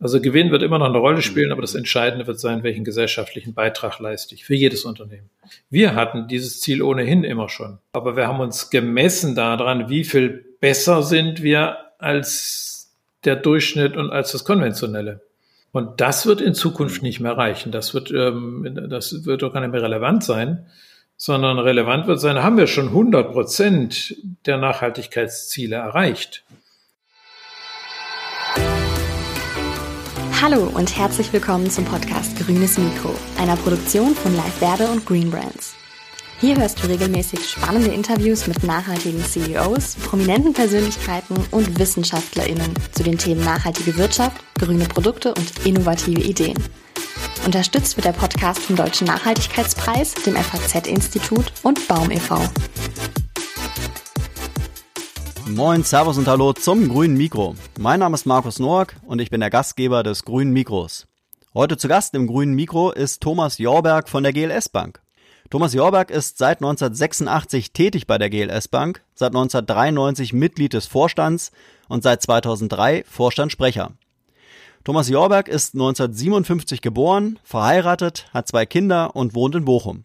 Also Gewinn wird immer noch eine Rolle spielen, aber das Entscheidende wird sein, welchen gesellschaftlichen Beitrag leiste ich für jedes Unternehmen. Wir hatten dieses Ziel ohnehin immer schon, aber wir haben uns gemessen daran, wie viel besser sind wir als der Durchschnitt und als das konventionelle. Und das wird in Zukunft nicht mehr reichen. Das wird, ähm, das wird doch gar nicht mehr relevant sein, sondern relevant wird sein, haben wir schon 100 Prozent der Nachhaltigkeitsziele erreicht. Hallo und herzlich willkommen zum Podcast Grünes Mikro, einer Produktion von Live Verde und Green Brands. Hier hörst du regelmäßig spannende Interviews mit nachhaltigen CEOs, prominenten Persönlichkeiten und WissenschaftlerInnen zu den Themen nachhaltige Wirtschaft, grüne Produkte und innovative Ideen. Unterstützt wird der Podcast vom Deutschen Nachhaltigkeitspreis, dem FAZ-Institut und Baum e.V. Moin, Servus und Hallo zum Grünen Mikro. Mein Name ist Markus Noack und ich bin der Gastgeber des Grünen Mikros. Heute zu Gast im Grünen Mikro ist Thomas Jorberg von der GLS Bank. Thomas Jorberg ist seit 1986 tätig bei der GLS Bank, seit 1993 Mitglied des Vorstands und seit 2003 Vorstandssprecher. Thomas Jorberg ist 1957 geboren, verheiratet, hat zwei Kinder und wohnt in Bochum.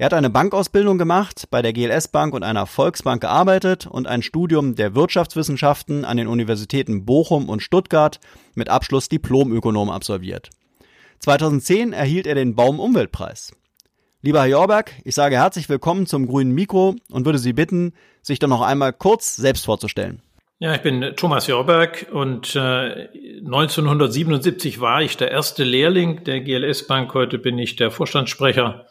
Er hat eine Bankausbildung gemacht, bei der GLS Bank und einer Volksbank gearbeitet und ein Studium der Wirtschaftswissenschaften an den Universitäten Bochum und Stuttgart mit Abschluss Diplomökonom absolviert. 2010 erhielt er den Baum-Umweltpreis. Lieber Herr Jorberg, ich sage herzlich willkommen zum grünen Mikro und würde Sie bitten, sich doch noch einmal kurz selbst vorzustellen. Ja, ich bin Thomas Jorberg und äh, 1977 war ich der erste Lehrling der GLS Bank. Heute bin ich der Vorstandssprecher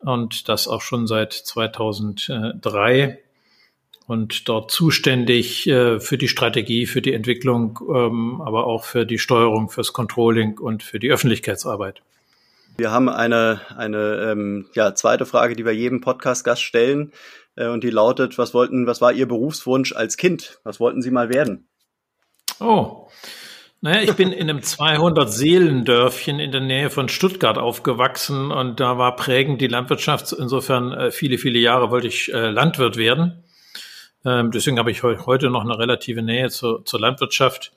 und das auch schon seit 2003 und dort zuständig äh, für die Strategie, für die Entwicklung, ähm, aber auch für die Steuerung, fürs Controlling und für die Öffentlichkeitsarbeit. Wir haben eine, eine ähm, ja, zweite Frage, die wir jedem Podcast-Gast stellen. Äh, und die lautet, was wollten, was war Ihr Berufswunsch als Kind? Was wollten Sie mal werden? Oh, naja, ich bin in einem 200-Seelendörfchen in der Nähe von Stuttgart aufgewachsen und da war prägend die Landwirtschaft. Insofern äh, viele, viele Jahre wollte ich äh, Landwirt werden. Ähm, deswegen habe ich heute noch eine relative Nähe zur, zur Landwirtschaft.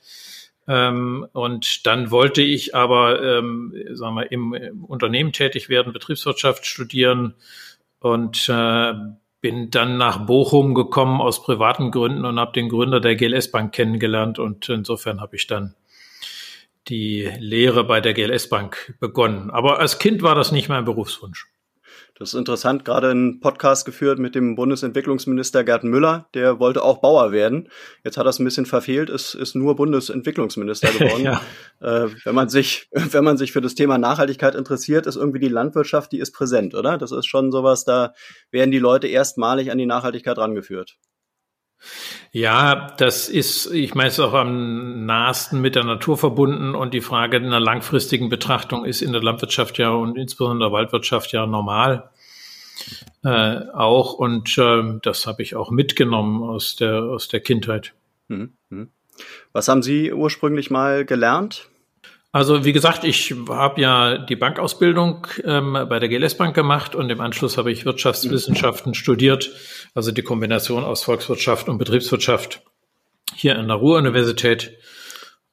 Ähm, und dann wollte ich aber, ähm, sagen wir, im, im Unternehmen tätig werden, Betriebswirtschaft studieren und äh, bin dann nach Bochum gekommen aus privaten Gründen und habe den Gründer der GLS Bank kennengelernt und insofern habe ich dann die Lehre bei der GLS Bank begonnen. Aber als Kind war das nicht mein Berufswunsch. Das ist interessant, gerade einen Podcast geführt mit dem Bundesentwicklungsminister Gerd Müller, der wollte auch Bauer werden. Jetzt hat er es ein bisschen verfehlt, ist, ist nur Bundesentwicklungsminister geworden. ja. äh, wenn man sich, wenn man sich für das Thema Nachhaltigkeit interessiert, ist irgendwie die Landwirtschaft, die ist präsent, oder? Das ist schon sowas, da werden die Leute erstmalig an die Nachhaltigkeit rangeführt. Ja, das ist, ich meine, es ist auch am nahesten mit der Natur verbunden und die Frage einer langfristigen Betrachtung ist in der Landwirtschaft ja und insbesondere der Waldwirtschaft ja normal äh, auch und äh, das habe ich auch mitgenommen aus der aus der Kindheit. Mhm, mhm. Was haben Sie ursprünglich mal gelernt? Also wie gesagt, ich habe ja die Bankausbildung ähm, bei der GLS Bank gemacht und im Anschluss habe ich Wirtschaftswissenschaften studiert, also die Kombination aus Volkswirtschaft und Betriebswirtschaft hier an der Ruhr-Universität.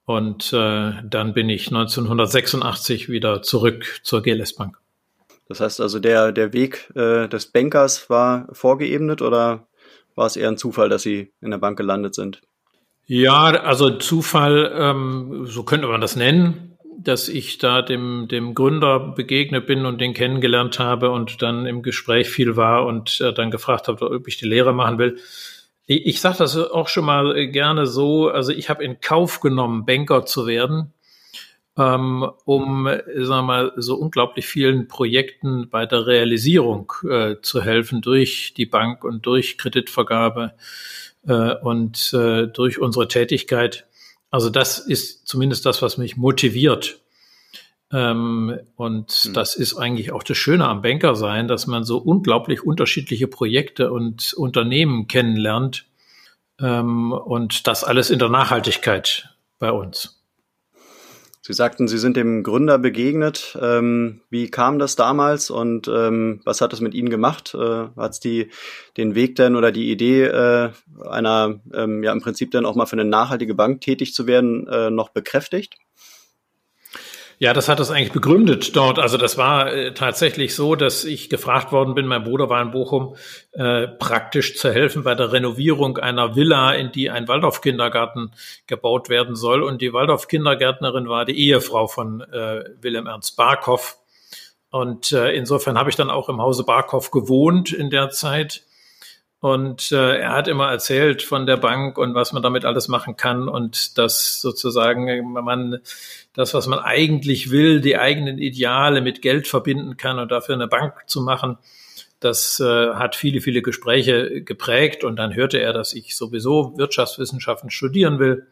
Und äh, dann bin ich 1986 wieder zurück zur GLS Bank. Das heißt also, der, der Weg äh, des Bankers war vorgeebnet oder war es eher ein Zufall, dass Sie in der Bank gelandet sind? Ja, also Zufall, ähm, so könnte man das nennen, dass ich da dem, dem Gründer begegnet bin und den kennengelernt habe und dann im Gespräch viel war und äh, dann gefragt habe, ob ich die Lehre machen will. Ich, ich sage das auch schon mal gerne so, also ich habe in Kauf genommen, Banker zu werden, ähm, um, sagen mal, so unglaublich vielen Projekten bei der Realisierung äh, zu helfen durch die Bank und durch Kreditvergabe äh, und äh, durch unsere Tätigkeit. Also das ist zumindest das, was mich motiviert. Ähm, und mhm. das ist eigentlich auch das Schöne am Banker sein, dass man so unglaublich unterschiedliche Projekte und Unternehmen kennenlernt. Ähm, und das alles in der Nachhaltigkeit bei uns. Sie sagten, Sie sind dem Gründer begegnet. Ähm, wie kam das damals und ähm, was hat es mit Ihnen gemacht? Äh, hat es die den Weg denn oder die Idee äh, einer ähm, ja im Prinzip dann auch mal für eine nachhaltige Bank tätig zu werden äh, noch bekräftigt? Ja, das hat es eigentlich begründet dort. Also das war äh, tatsächlich so, dass ich gefragt worden bin, mein Bruder war in Bochum, äh, praktisch zu helfen bei der Renovierung einer Villa, in die ein Waldorf-Kindergarten gebaut werden soll. Und die Waldorf-Kindergärtnerin war die Ehefrau von äh, Wilhelm Ernst Barkow. Und äh, insofern habe ich dann auch im Hause Barkow gewohnt in der Zeit und äh, er hat immer erzählt von der Bank und was man damit alles machen kann und dass sozusagen man das, was man eigentlich will, die eigenen Ideale mit Geld verbinden kann und dafür eine Bank zu machen, das äh, hat viele, viele Gespräche geprägt. Und dann hörte er, dass ich sowieso Wirtschaftswissenschaften studieren will.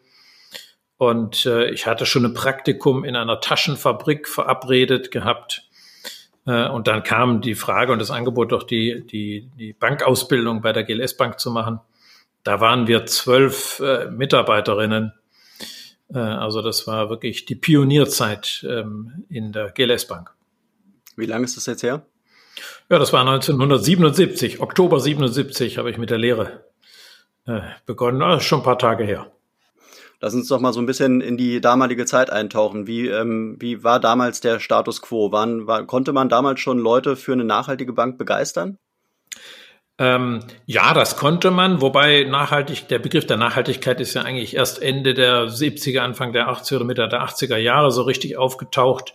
Und äh, ich hatte schon ein Praktikum in einer Taschenfabrik verabredet gehabt äh, und dann kam die Frage und das Angebot, doch die, die, die Bankausbildung bei der GLS Bank zu machen. Da waren wir zwölf äh, Mitarbeiterinnen. Äh, also das war wirklich die Pionierzeit ähm, in der GLS Bank. Wie lange ist das jetzt her? Ja, das war 1977, Oktober 77 habe ich mit der Lehre äh, begonnen. Das ist schon ein paar Tage her. Lass uns doch mal so ein bisschen in die damalige Zeit eintauchen. Wie, ähm, wie war damals der Status quo? Waren, war, konnte man damals schon Leute für eine nachhaltige Bank begeistern? Ähm, ja, das konnte man, wobei nachhaltig, der Begriff der Nachhaltigkeit ist ja eigentlich erst Ende der 70er, Anfang der 80er oder Mitte der 80er Jahre so richtig aufgetaucht.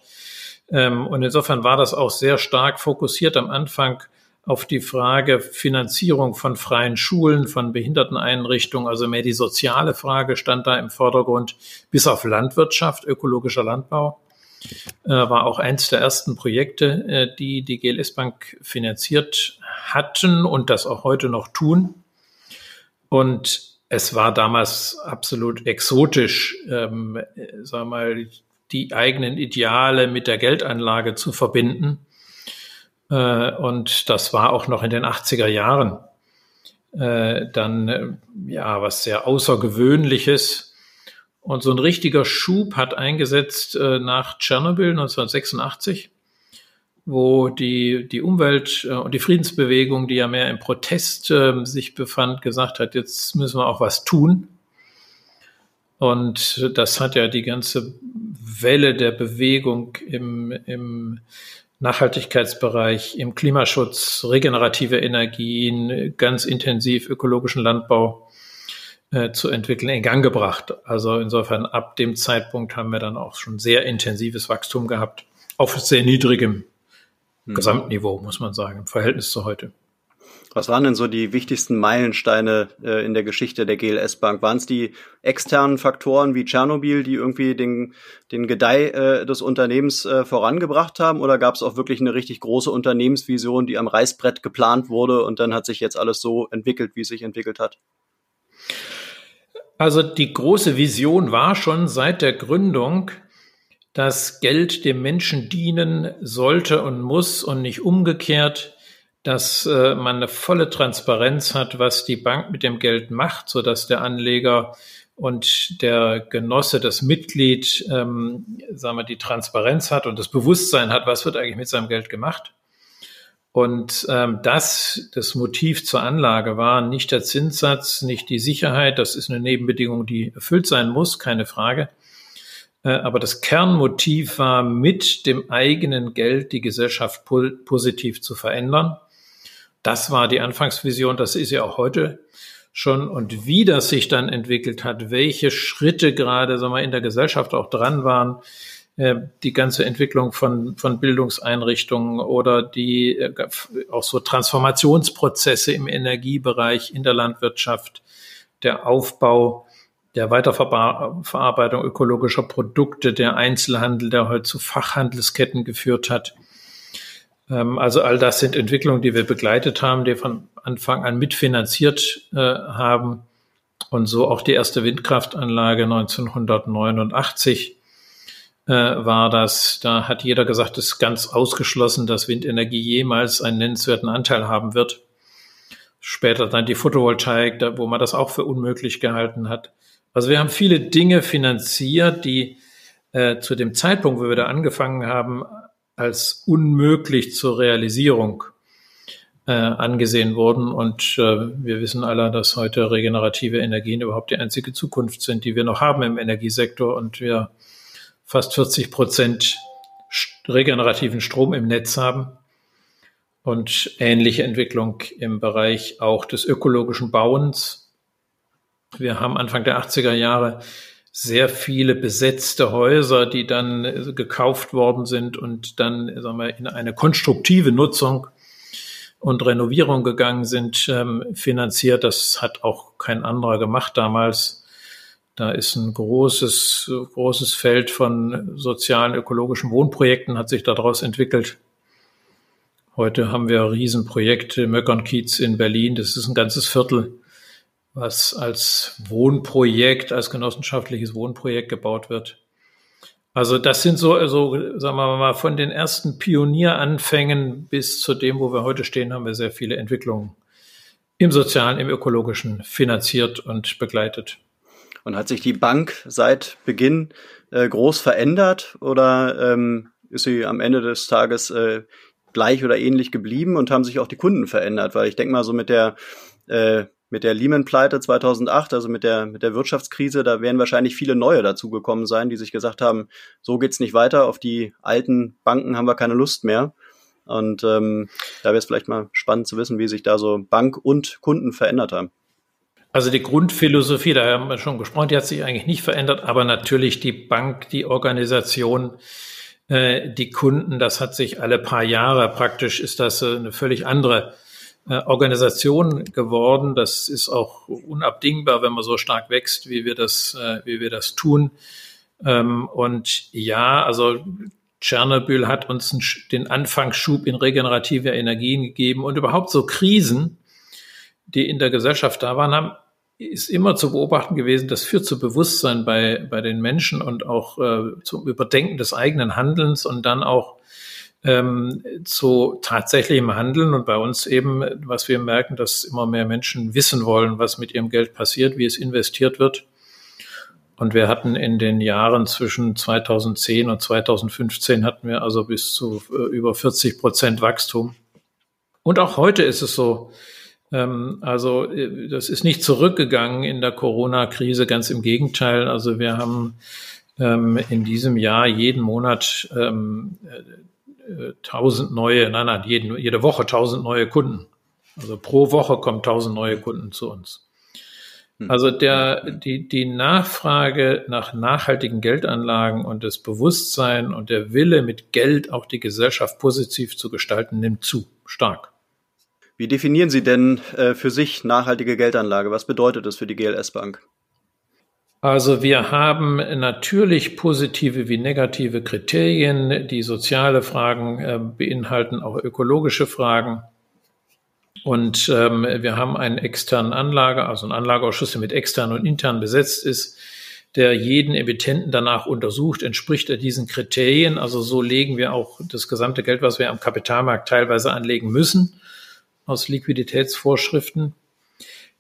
Ähm, und insofern war das auch sehr stark fokussiert am Anfang auf die Frage Finanzierung von freien Schulen, von Behinderteneinrichtungen, also mehr die soziale Frage stand da im Vordergrund, bis auf Landwirtschaft, ökologischer Landbau. Äh, war auch eins der ersten Projekte, äh, die die GLS Bank finanziert hatten und das auch heute noch tun. Und es war damals absolut exotisch, ähm, sagen wir mal, die eigenen Ideale mit der Geldanlage zu verbinden. Äh, und das war auch noch in den 80er Jahren. Äh, dann, äh, ja, was sehr Außergewöhnliches. Und so ein richtiger Schub hat eingesetzt nach Tschernobyl 1986, wo die, die Umwelt und die Friedensbewegung, die ja mehr im Protest sich befand, gesagt hat, jetzt müssen wir auch was tun. Und das hat ja die ganze Welle der Bewegung im, im Nachhaltigkeitsbereich, im Klimaschutz, regenerative Energien, ganz intensiv ökologischen Landbau äh, zu entwickeln, in Gang gebracht. Also insofern ab dem Zeitpunkt haben wir dann auch schon sehr intensives Wachstum gehabt, auf sehr niedrigem mhm. Gesamtniveau, muss man sagen, im Verhältnis zu heute. Was waren denn so die wichtigsten Meilensteine äh, in der Geschichte der GLS Bank? Waren es die externen Faktoren wie Tschernobyl, die irgendwie den, den Gedeih äh, des Unternehmens äh, vorangebracht haben? Oder gab es auch wirklich eine richtig große Unternehmensvision, die am Reißbrett geplant wurde und dann hat sich jetzt alles so entwickelt, wie es sich entwickelt hat? Also die große Vision war schon seit der Gründung, dass Geld dem Menschen dienen sollte und muss und nicht umgekehrt dass äh, man eine volle Transparenz hat, was die Bank mit dem Geld macht, so dass der Anleger und der Genosse, das Mitglied, ähm, sagen wir, die Transparenz hat und das Bewusstsein hat, was wird eigentlich mit seinem Geld gemacht. Und ähm, das, das Motiv zur Anlage war nicht der Zinssatz, nicht die Sicherheit, das ist eine Nebenbedingung, die erfüllt sein muss, keine Frage, äh, aber das Kernmotiv war, mit dem eigenen Geld die Gesellschaft positiv zu verändern. Das war die Anfangsvision, das ist ja auch heute schon. Und wie das sich dann entwickelt hat, welche Schritte gerade sagen wir, in der Gesellschaft auch dran waren, äh, die ganze Entwicklung von, von Bildungseinrichtungen oder die äh, auch so Transformationsprozesse im Energiebereich, in der Landwirtschaft, der Aufbau der Weiterverarbeitung ökologischer Produkte, der Einzelhandel, der heute zu Fachhandelsketten geführt hat. Ähm, also all das sind Entwicklungen, die wir begleitet haben, die von Anfang an mitfinanziert äh, haben. Und so auch die erste Windkraftanlage 1989 äh, war das. Da hat jeder gesagt, es ist ganz ausgeschlossen, dass Windenergie jemals einen nennenswerten Anteil haben wird. Später dann die Photovoltaik, da, wo man das auch für unmöglich gehalten hat. Also wir haben viele Dinge finanziert, die äh, zu dem Zeitpunkt, wo wir da angefangen haben, als unmöglich zur Realisierung äh, angesehen wurden. Und äh, wir wissen alle, dass heute regenerative Energien überhaupt die einzige Zukunft sind, die wir noch haben im Energiesektor. Und wir fast 40 Prozent regenerativen Strom im Netz haben und ähnliche Entwicklung im Bereich auch des ökologischen Bauens. Wir haben Anfang der 80er Jahre sehr viele besetzte Häuser, die dann gekauft worden sind und dann sagen wir, in eine konstruktive Nutzung und Renovierung gegangen sind, ähm, finanziert. Das hat auch kein anderer gemacht damals. Da ist ein großes, großes Feld von sozialen, ökologischen Wohnprojekten hat sich daraus entwickelt. Heute haben wir Riesenprojekte, Möckernkiez in Berlin. Das ist ein ganzes Viertel, was als Wohnprojekt, als genossenschaftliches Wohnprojekt gebaut wird. Also das sind so, so, sagen wir mal, von den ersten Pionieranfängen bis zu dem, wo wir heute stehen, haben wir sehr viele Entwicklungen im sozialen, im ökologischen finanziert und begleitet. Und hat sich die Bank seit Beginn äh, groß verändert oder ähm, ist sie am Ende des Tages äh, gleich oder ähnlich geblieben und haben sich auch die Kunden verändert? Weil ich denke mal so mit der äh, mit der Lehman-Pleite 2008, also mit der, mit der Wirtschaftskrise, da werden wahrscheinlich viele neue dazugekommen sein, die sich gesagt haben, so geht's nicht weiter, auf die alten Banken haben wir keine Lust mehr. Und ähm, da wäre es vielleicht mal spannend zu wissen, wie sich da so Bank und Kunden verändert haben. Also die Grundphilosophie, da haben wir schon gesprochen, die hat sich eigentlich nicht verändert, aber natürlich die Bank, die Organisation, äh, die Kunden, das hat sich alle paar Jahre praktisch, ist das äh, eine völlig andere Organisation geworden. Das ist auch unabdingbar, wenn man so stark wächst, wie wir das, äh, wie wir das tun. Ähm, und ja, also Tschernobyl hat uns den Anfangsschub in regenerative Energien gegeben und überhaupt so Krisen, die in der Gesellschaft da waren, haben, ist immer zu beobachten gewesen, das führt zu Bewusstsein bei, bei den Menschen und auch äh, zum Überdenken des eigenen Handelns und dann auch ähm, zu tatsächlichem Handeln und bei uns eben, was wir merken, dass immer mehr Menschen wissen wollen, was mit ihrem Geld passiert, wie es investiert wird. Und wir hatten in den Jahren zwischen 2010 und 2015 hatten wir also bis zu äh, über 40 Prozent Wachstum. Und auch heute ist es so, ähm, also äh, das ist nicht zurückgegangen in der Corona-Krise, ganz im Gegenteil. Also wir haben ähm, in diesem Jahr jeden Monat ähm, tausend neue, nein, nein, jeden, jede Woche tausend neue Kunden. Also pro Woche kommen tausend neue Kunden zu uns. Hm. Also der, die, die Nachfrage nach nachhaltigen Geldanlagen und das Bewusstsein und der Wille, mit Geld auch die Gesellschaft positiv zu gestalten, nimmt zu, stark. Wie definieren Sie denn äh, für sich nachhaltige Geldanlage? Was bedeutet das für die GLS Bank? Also wir haben natürlich positive wie negative Kriterien, die soziale Fragen äh, beinhalten, auch ökologische Fragen. Und ähm, wir haben einen externen Anlager, also einen Anlageausschuss, der mit extern und intern besetzt ist, der jeden Emittenten danach untersucht, entspricht er diesen Kriterien. Also so legen wir auch das gesamte Geld, was wir am Kapitalmarkt teilweise anlegen müssen, aus Liquiditätsvorschriften.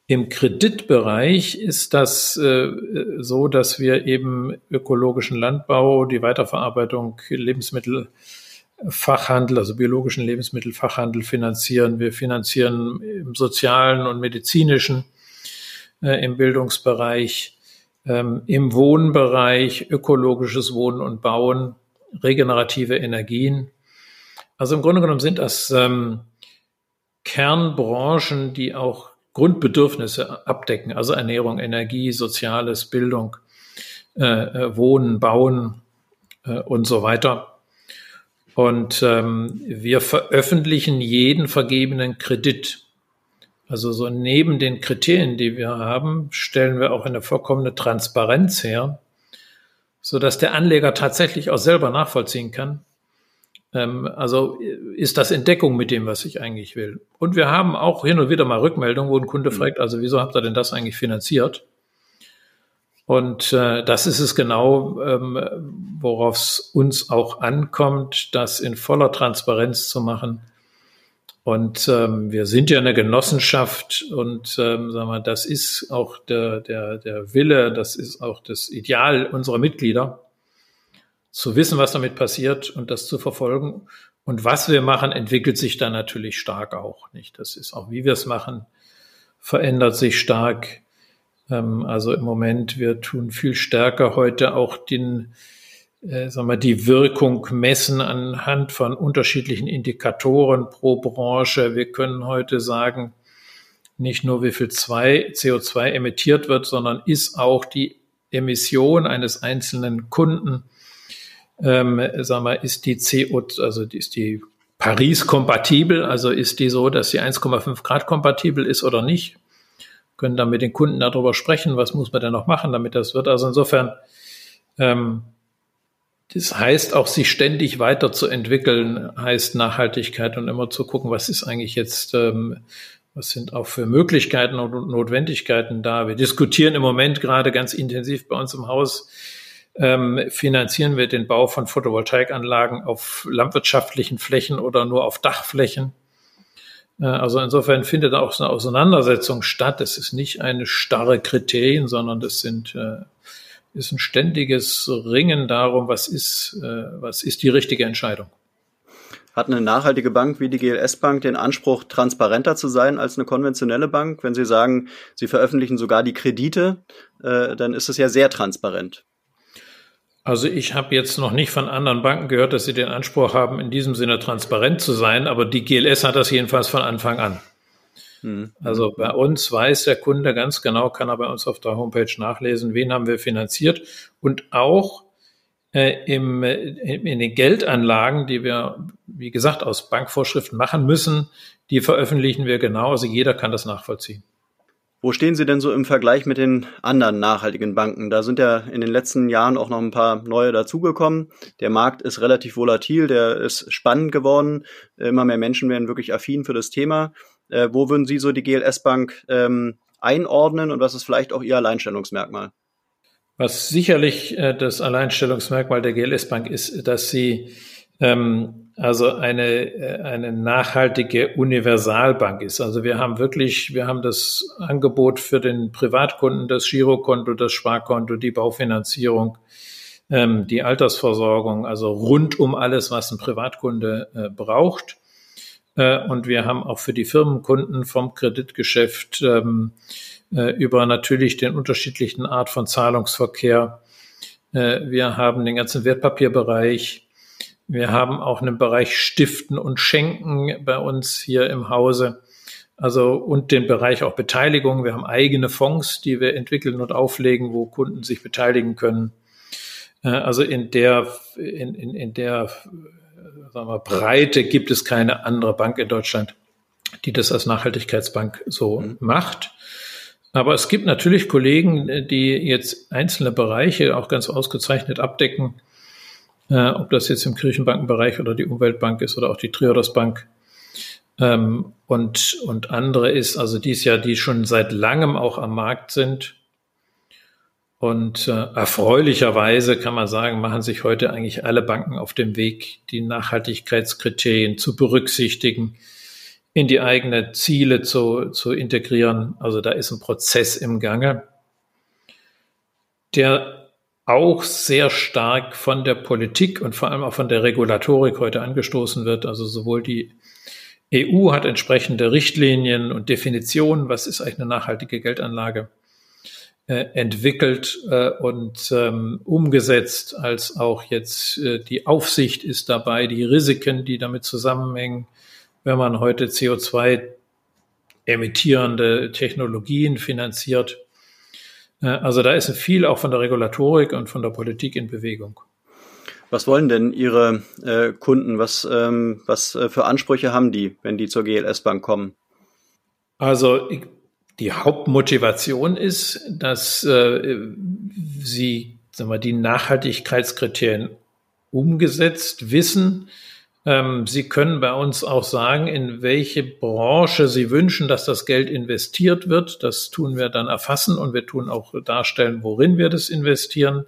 Im Kreditbereich ist das äh, so, dass wir eben ökologischen Landbau, die Weiterverarbeitung, Lebensmittelfachhandel, also biologischen Lebensmittelfachhandel finanzieren. Wir finanzieren im sozialen und medizinischen, äh, im Bildungsbereich, ähm, im Wohnbereich, ökologisches Wohnen und Bauen, regenerative Energien. Also im Grunde genommen sind das ähm, Kernbranchen, die auch Grundbedürfnisse abdecken, also Ernährung, Energie, Soziales, Bildung, äh, äh, Wohnen, Bauen äh, und so weiter. Und ähm, wir veröffentlichen jeden vergebenen Kredit. Also so neben den Kriterien, die wir haben, stellen wir auch eine vollkommene Transparenz her, so dass der Anleger tatsächlich auch selber nachvollziehen kann, also ist das in Deckung mit dem, was ich eigentlich will. Und wir haben auch hin und wieder mal Rückmeldungen, wo ein Kunde mhm. fragt, also wieso habt ihr denn das eigentlich finanziert? Und äh, das ist es genau, ähm, worauf es uns auch ankommt, das in voller Transparenz zu machen. Und ähm, wir sind ja eine Genossenschaft und ähm, sagen wir, das ist auch der, der, der Wille, das ist auch das Ideal unserer Mitglieder zu wissen, was damit passiert und das zu verfolgen. Und was wir machen, entwickelt sich dann natürlich stark auch, nicht? Das ist auch, wie wir es machen, verändert sich stark. Ähm, also im Moment, wir tun viel stärker heute auch den, äh, sagen wir, die Wirkung messen anhand von unterschiedlichen Indikatoren pro Branche. Wir können heute sagen, nicht nur wie viel zwei, CO2 emittiert wird, sondern ist auch die Emission eines einzelnen Kunden, ähm, sagen wir, ist die CO, also ist die Paris kompatibel, also ist die so, dass sie 1,5 Grad kompatibel ist oder nicht? Können dann mit den Kunden darüber sprechen, was muss man denn noch machen, damit das wird. Also insofern, ähm, das heißt auch, sich ständig weiterzuentwickeln, heißt Nachhaltigkeit und immer zu gucken, was ist eigentlich jetzt, ähm, was sind auch für Möglichkeiten und Notwendigkeiten da. Wir diskutieren im Moment gerade ganz intensiv bei uns im Haus, ähm, finanzieren wir den Bau von Photovoltaikanlagen auf landwirtschaftlichen Flächen oder nur auf Dachflächen. Äh, also insofern findet auch eine Auseinandersetzung statt. Es ist nicht eine starre Kriterien, sondern das sind äh, ist ein ständiges Ringen darum, was ist, äh, was ist die richtige Entscheidung. Hat eine nachhaltige Bank wie die GLS Bank den Anspruch, transparenter zu sein als eine konventionelle Bank? Wenn Sie sagen, Sie veröffentlichen sogar die Kredite, äh, dann ist es ja sehr transparent. Also ich habe jetzt noch nicht von anderen Banken gehört, dass sie den Anspruch haben, in diesem Sinne transparent zu sein, aber die GLS hat das jedenfalls von Anfang an. Mhm. Also bei uns weiß der Kunde ganz genau, kann er bei uns auf der Homepage nachlesen, wen haben wir finanziert und auch äh, im, äh, in den Geldanlagen, die wir, wie gesagt, aus Bankvorschriften machen müssen, die veröffentlichen wir genau. Also jeder kann das nachvollziehen. Wo stehen Sie denn so im Vergleich mit den anderen nachhaltigen Banken? Da sind ja in den letzten Jahren auch noch ein paar neue dazugekommen. Der Markt ist relativ volatil, der ist spannend geworden. Immer mehr Menschen werden wirklich affin für das Thema. Äh, wo würden Sie so die GLS Bank ähm, einordnen und was ist vielleicht auch Ihr Alleinstellungsmerkmal? Was sicherlich äh, das Alleinstellungsmerkmal der GLS Bank ist, dass sie ähm, also eine, äh, eine nachhaltige Universalbank ist. Also wir haben wirklich, wir haben das Angebot für den Privatkunden, das Girokonto, das Sparkonto, die Baufinanzierung, ähm, die Altersversorgung, also rund um alles, was ein Privatkunde äh, braucht. Äh, und wir haben auch für die Firmenkunden vom Kreditgeschäft ähm, äh, über natürlich den unterschiedlichen Art von Zahlungsverkehr. Äh, wir haben den ganzen Wertpapierbereich. Wir haben auch einen Bereich Stiften und Schenken bei uns hier im Hause. Also und den Bereich auch Beteiligung. Wir haben eigene Fonds, die wir entwickeln und auflegen, wo Kunden sich beteiligen können. Also in der, in, in, in der sagen wir, Breite gibt es keine andere Bank in Deutschland, die das als Nachhaltigkeitsbank so mhm. macht. Aber es gibt natürlich Kollegen, die jetzt einzelne Bereiche auch ganz ausgezeichnet abdecken, äh, ob das jetzt im Kirchenbankenbereich oder die Umweltbank ist oder auch die Triodos Bank. Ähm, und, und andere ist, also dies Jahr, die schon seit langem auch am Markt sind und äh, erfreulicherweise kann man sagen, machen sich heute eigentlich alle Banken auf dem Weg, die Nachhaltigkeitskriterien zu berücksichtigen, in die eigenen Ziele zu, zu integrieren. Also da ist ein Prozess im Gange, der auch sehr stark von der Politik und vor allem auch von der Regulatorik heute angestoßen wird. Also sowohl die EU hat entsprechende Richtlinien und Definitionen, was ist eigentlich eine nachhaltige Geldanlage äh, entwickelt äh, und ähm, umgesetzt, als auch jetzt äh, die Aufsicht ist dabei, die Risiken, die damit zusammenhängen, wenn man heute CO2 emittierende Technologien finanziert. Also da ist viel auch von der Regulatorik und von der Politik in Bewegung. Was wollen denn Ihre äh, Kunden? Was, ähm, was äh, für Ansprüche haben die, wenn die zur GLS Bank kommen? Also ich die Hauptmotivation ist, dass äh, sie sagen wir, die Nachhaltigkeitskriterien umgesetzt wissen. Ähm, sie können bei uns auch sagen, in welche Branche Sie wünschen, dass das Geld investiert wird. Das tun wir dann erfassen und wir tun auch darstellen, worin wir das investieren.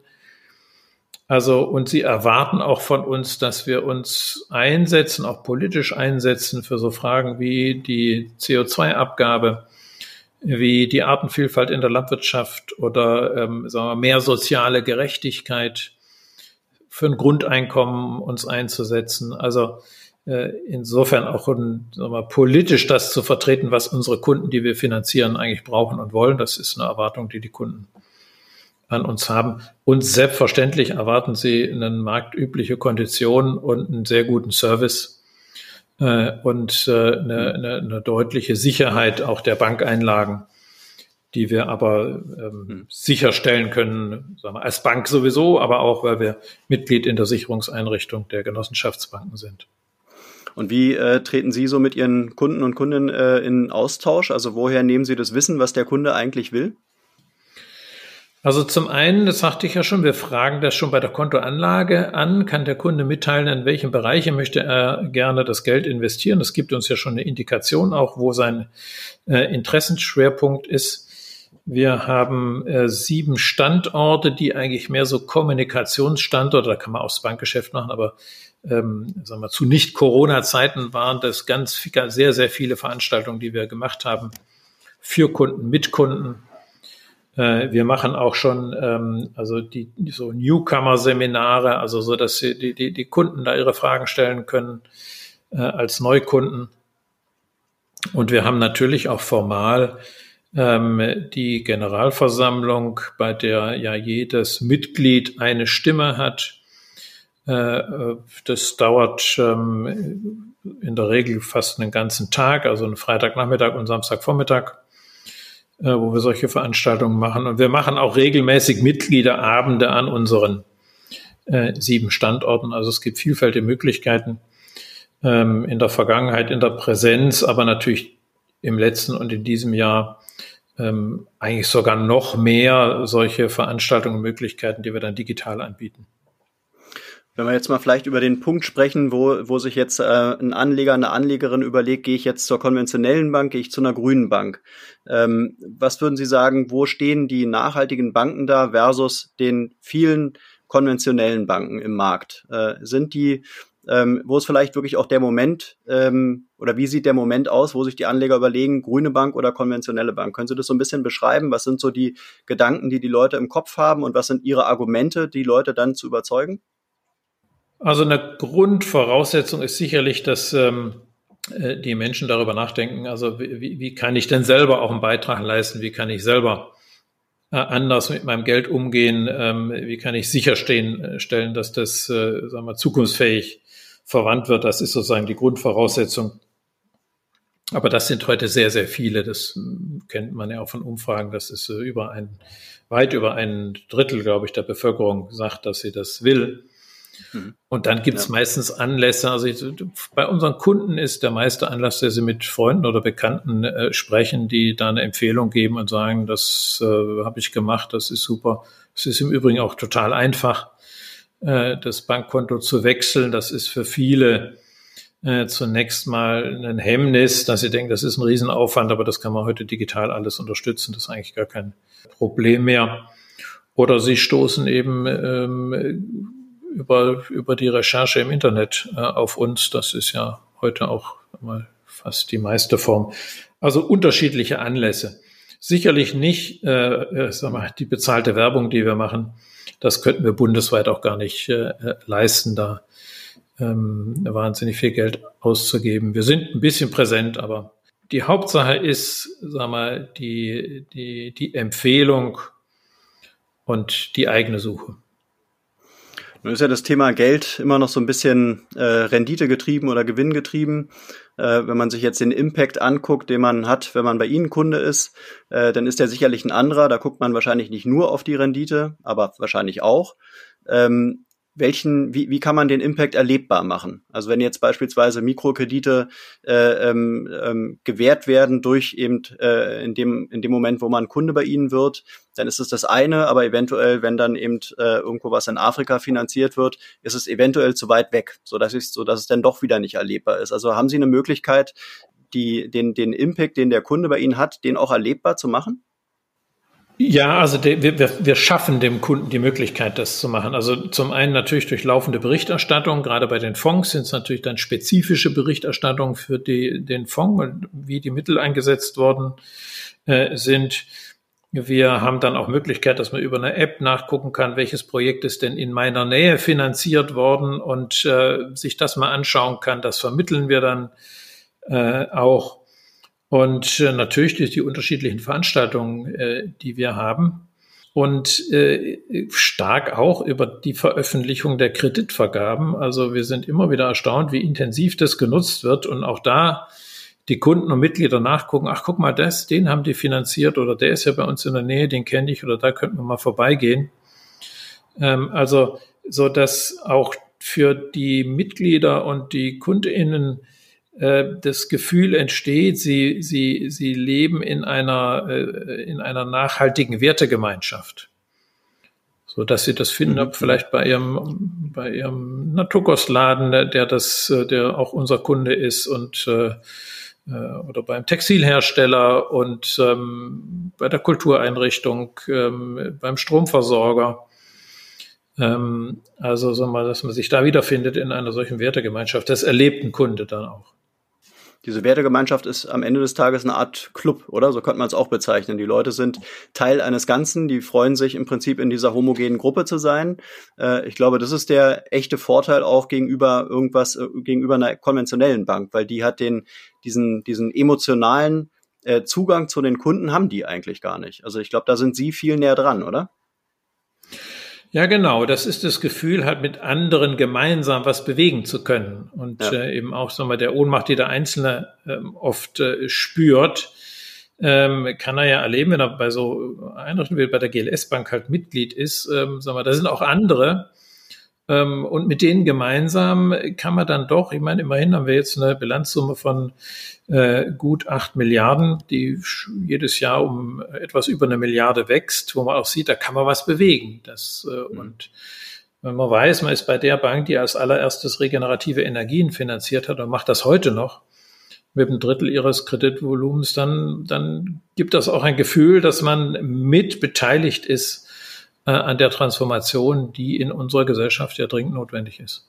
Also, und sie erwarten auch von uns, dass wir uns einsetzen, auch politisch einsetzen für so Fragen wie die CO2-Abgabe, wie die Artenvielfalt in der Landwirtschaft oder ähm, sagen wir, mehr soziale Gerechtigkeit für ein Grundeinkommen uns einzusetzen. Also äh, insofern auch sagen wir, politisch das zu vertreten, was unsere Kunden, die wir finanzieren, eigentlich brauchen und wollen. Das ist eine Erwartung, die die Kunden an uns haben. Und selbstverständlich erwarten sie eine marktübliche Kondition und einen sehr guten Service äh, und äh, eine, eine, eine deutliche Sicherheit auch der Bankeinlagen die wir aber ähm, hm. sicherstellen können, sagen wir, als Bank sowieso, aber auch, weil wir Mitglied in der Sicherungseinrichtung der Genossenschaftsbanken sind. Und wie äh, treten Sie so mit Ihren Kunden und Kundinnen äh, in Austausch? Also woher nehmen Sie das Wissen, was der Kunde eigentlich will? Also zum einen, das sagte ich ja schon, wir fragen das schon bei der Kontoanlage an. Kann der Kunde mitteilen, in welchem Bereich möchte er gerne das Geld investieren? Das gibt uns ja schon eine Indikation auch, wo sein äh, Interessenschwerpunkt ist. Wir haben äh, sieben Standorte, die eigentlich mehr so Kommunikationsstandorte, da kann man auch das Bankgeschäft machen, aber ähm, sagen wir, zu Nicht-Corona-Zeiten waren das ganz sehr, sehr viele Veranstaltungen, die wir gemacht haben für Kunden, mit Kunden. Äh, wir machen auch schon ähm, also die so Newcomer-Seminare, also so, dass die, die, die Kunden da ihre Fragen stellen können äh, als Neukunden. Und wir haben natürlich auch formal ähm, die Generalversammlung, bei der ja jedes Mitglied eine Stimme hat. Äh, das dauert ähm, in der Regel fast einen ganzen Tag, also einen Freitagnachmittag und Samstagvormittag, äh, wo wir solche Veranstaltungen machen. Und wir machen auch regelmäßig Mitgliederabende an unseren äh, sieben Standorten. Also es gibt vielfältige Möglichkeiten ähm, in der Vergangenheit, in der Präsenz, aber natürlich im letzten und in diesem Jahr ähm, eigentlich sogar noch mehr solche Veranstaltungen und Möglichkeiten, die wir dann digital anbieten. Wenn wir jetzt mal vielleicht über den Punkt sprechen, wo, wo sich jetzt äh, ein Anleger, eine Anlegerin überlegt, gehe ich jetzt zur konventionellen Bank, gehe ich zu einer grünen Bank. Ähm, was würden Sie sagen, wo stehen die nachhaltigen Banken da versus den vielen konventionellen Banken im Markt? Äh, sind die ähm, wo ist vielleicht wirklich auch der Moment ähm, oder wie sieht der Moment aus, wo sich die Anleger überlegen, grüne Bank oder konventionelle Bank? Können Sie das so ein bisschen beschreiben? Was sind so die Gedanken, die die Leute im Kopf haben und was sind ihre Argumente, die Leute dann zu überzeugen? Also eine Grundvoraussetzung ist sicherlich, dass ähm, äh, die Menschen darüber nachdenken, also wie, wie kann ich denn selber auch einen Beitrag leisten? Wie kann ich selber äh, anders mit meinem Geld umgehen? Ähm, wie kann ich sicherstellen, äh, dass das sagen wir, zukunftsfähig verwandt wird. Das ist sozusagen die Grundvoraussetzung. Aber das sind heute sehr, sehr viele. Das hm, kennt man ja auch von Umfragen. Das ist über ein, weit über ein Drittel, glaube ich, der Bevölkerung sagt, dass sie das will. Mhm. Und dann gibt es ja. meistens Anlässe. Also ich, bei unseren Kunden ist der meiste Anlass, der sie mit Freunden oder Bekannten äh, sprechen, die da eine Empfehlung geben und sagen, das äh, habe ich gemacht, das ist super. Es ist im Übrigen auch total einfach äh, das Bankkonto zu wechseln. Das ist für viele äh, zunächst mal ein Hemmnis, dass sie denken, das ist ein Riesenaufwand, aber das kann man heute digital alles unterstützen. Das ist eigentlich gar kein Problem mehr. Oder sie stoßen eben ähm, über, über die Recherche im Internet äh, auf uns. Das ist ja heute auch mal fast die meiste Form. Also unterschiedliche Anlässe. Sicherlich nicht, äh, äh sag mal, die bezahlte Werbung, die wir machen, das könnten wir bundesweit auch gar nicht äh, leisten, da ähm, wahnsinnig viel Geld auszugeben. Wir sind ein bisschen präsent, aber die Hauptsache ist, sag mal, die, die, die Empfehlung und die eigene Suche. Nun ist ja das Thema Geld immer noch so ein bisschen äh, Rendite getrieben oder Gewinn getrieben. Äh, wenn man sich jetzt den Impact anguckt, den man hat, wenn man bei Ihnen Kunde ist, äh, dann ist der sicherlich ein anderer. Da guckt man wahrscheinlich nicht nur auf die Rendite, aber wahrscheinlich auch. Ähm, welchen, wie, wie kann man den Impact erlebbar machen? Also wenn jetzt beispielsweise Mikrokredite äh, ähm, ähm, gewährt werden durch eben äh, in dem in dem Moment, wo man Kunde bei Ihnen wird, dann ist es das eine, aber eventuell, wenn dann eben äh, irgendwo was in Afrika finanziert wird, ist es eventuell zu weit weg, so dass es so es dann doch wieder nicht erlebbar ist. Also haben Sie eine Möglichkeit, die den den Impact, den der Kunde bei Ihnen hat, den auch erlebbar zu machen? Ja, also de, wir, wir schaffen dem Kunden die Möglichkeit, das zu machen. Also zum einen natürlich durch laufende Berichterstattung. Gerade bei den Fonds sind es natürlich dann spezifische Berichterstattungen für die, den Fonds wie die Mittel eingesetzt worden äh, sind. Wir haben dann auch Möglichkeit, dass man über eine App nachgucken kann, welches Projekt ist denn in meiner Nähe finanziert worden und äh, sich das mal anschauen kann. Das vermitteln wir dann äh, auch. Und äh, natürlich durch die unterschiedlichen Veranstaltungen, äh, die wir haben. und äh, stark auch über die Veröffentlichung der Kreditvergaben. Also wir sind immer wieder erstaunt, wie intensiv das genutzt wird und auch da die Kunden und Mitglieder nachgucken, ach guck mal, das, den haben die finanziert oder der ist ja bei uns in der Nähe, den kenne ich oder da könnten wir mal vorbeigehen. Ähm, also so dass auch für die Mitglieder und die KundInnen das Gefühl entsteht, sie, sie, sie leben in einer, äh, in einer nachhaltigen Wertegemeinschaft. So dass sie das finden, mhm. vielleicht bei ihrem, bei ihrem Naturkostladen, der, das, der auch unser Kunde ist und, äh, äh, oder beim Textilhersteller und ähm, bei der Kultureinrichtung, ähm, beim Stromversorger. Ähm, also wir mal, dass man sich da wiederfindet in einer solchen Wertegemeinschaft. Das erlebt ein Kunde dann auch diese Wertegemeinschaft ist am Ende des Tages eine Art Club, oder? So könnte man es auch bezeichnen. Die Leute sind Teil eines Ganzen, die freuen sich im Prinzip in dieser homogenen Gruppe zu sein. Äh, ich glaube, das ist der echte Vorteil auch gegenüber irgendwas, äh, gegenüber einer konventionellen Bank, weil die hat den, diesen, diesen emotionalen äh, Zugang zu den Kunden haben die eigentlich gar nicht. Also ich glaube, da sind sie viel näher dran, oder? Ja, genau. Das ist das Gefühl, halt mit anderen gemeinsam was bewegen zu können. Und ja. äh, eben auch, sagen wir, der Ohnmacht, die der Einzelne ähm, oft äh, spürt, ähm, kann er ja erleben, wenn er bei so Einrichtungen wie bei der GLS Bank halt Mitglied ist. Ähm, sagen wir, da sind auch andere, und mit denen gemeinsam kann man dann doch, ich meine, immerhin haben wir jetzt eine Bilanzsumme von äh, gut acht Milliarden, die jedes Jahr um etwas über eine Milliarde wächst, wo man auch sieht, da kann man was bewegen. Das, äh, mhm. Und wenn man weiß, man ist bei der Bank, die als allererstes regenerative Energien finanziert hat und macht das heute noch, mit einem Drittel ihres Kreditvolumens, dann, dann gibt das auch ein Gefühl, dass man mit beteiligt ist äh, an der Transformation, die in unserer Gesellschaft ja dringend notwendig ist.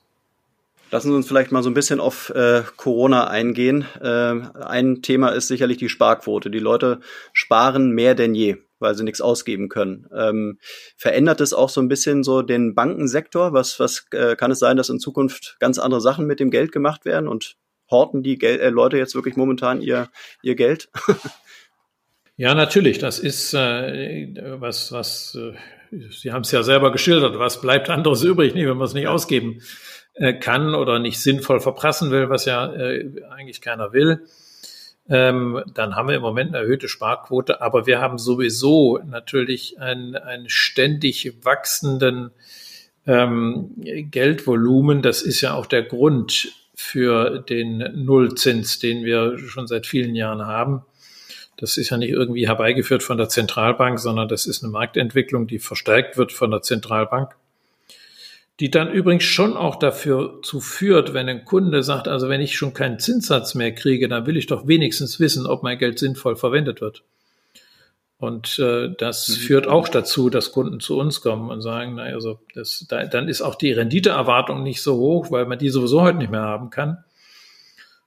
Lassen Sie uns vielleicht mal so ein bisschen auf äh, Corona eingehen. Äh, ein Thema ist sicherlich die Sparquote. Die Leute sparen mehr denn je, weil sie nichts ausgeben können. Ähm, verändert es auch so ein bisschen so den Bankensektor? Was, was äh, kann es sein, dass in Zukunft ganz andere Sachen mit dem Geld gemacht werden und horten die Gel äh, Leute jetzt wirklich momentan ihr, ihr Geld? ja, natürlich. Das ist äh, was, was äh, Sie haben es ja selber geschildert, was bleibt anderes übrig, wenn man es nicht ausgeben äh, kann oder nicht sinnvoll verprassen will, was ja äh, eigentlich keiner will. Ähm, dann haben wir im Moment eine erhöhte Sparquote, aber wir haben sowieso natürlich einen, einen ständig wachsenden ähm, Geldvolumen. Das ist ja auch der Grund für den Nullzins, den wir schon seit vielen Jahren haben. Das ist ja nicht irgendwie herbeigeführt von der Zentralbank, sondern das ist eine Marktentwicklung, die verstärkt wird von der Zentralbank, die dann übrigens schon auch dafür zu führt, wenn ein Kunde sagt, also wenn ich schon keinen Zinssatz mehr kriege, dann will ich doch wenigstens wissen, ob mein Geld sinnvoll verwendet wird. Und äh, das mhm. führt auch dazu, dass Kunden zu uns kommen und sagen, naja, also das, da, dann ist auch die Renditeerwartung nicht so hoch, weil man die sowieso heute nicht mehr haben kann,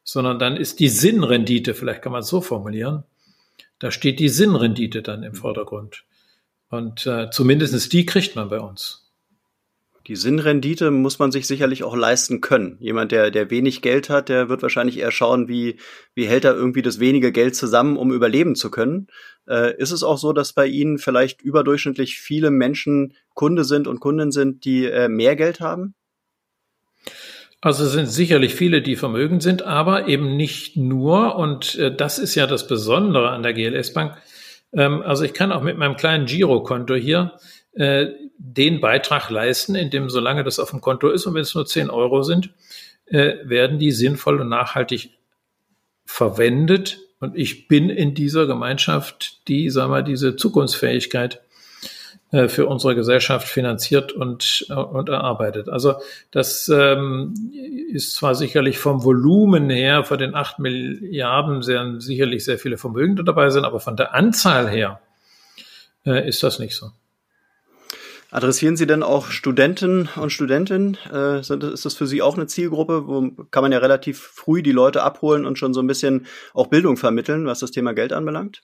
sondern dann ist die Sinnrendite, vielleicht kann man es so formulieren, da steht die Sinnrendite dann im Vordergrund. Und äh, zumindest die kriegt man bei uns. Die Sinnrendite muss man sich sicherlich auch leisten können. Jemand, der, der wenig Geld hat, der wird wahrscheinlich eher schauen, wie, wie hält er irgendwie das wenige Geld zusammen, um überleben zu können. Äh, ist es auch so, dass bei Ihnen vielleicht überdurchschnittlich viele Menschen Kunde sind und Kunden sind, die äh, mehr Geld haben? Also es sind sicherlich viele, die vermögend sind, aber eben nicht nur. Und äh, das ist ja das Besondere an der GLS Bank. Ähm, also ich kann auch mit meinem kleinen Girokonto hier äh, den Beitrag leisten, indem solange das auf dem Konto ist und wenn es nur 10 Euro sind, äh, werden die sinnvoll und nachhaltig verwendet. Und ich bin in dieser Gemeinschaft, die, sagen wir, diese Zukunftsfähigkeit äh, für unsere Gesellschaft finanziert und, äh, und erarbeitet. Also das ähm, ist zwar sicherlich vom Volumen her von den acht Milliarden sehr, sicherlich sehr viele Vermögende dabei sind, aber von der Anzahl her äh, ist das nicht so. Adressieren Sie denn auch Studenten und Studentinnen? Äh, ist das für Sie auch eine Zielgruppe? Wo kann man ja relativ früh die Leute abholen und schon so ein bisschen auch Bildung vermitteln, was das Thema Geld anbelangt?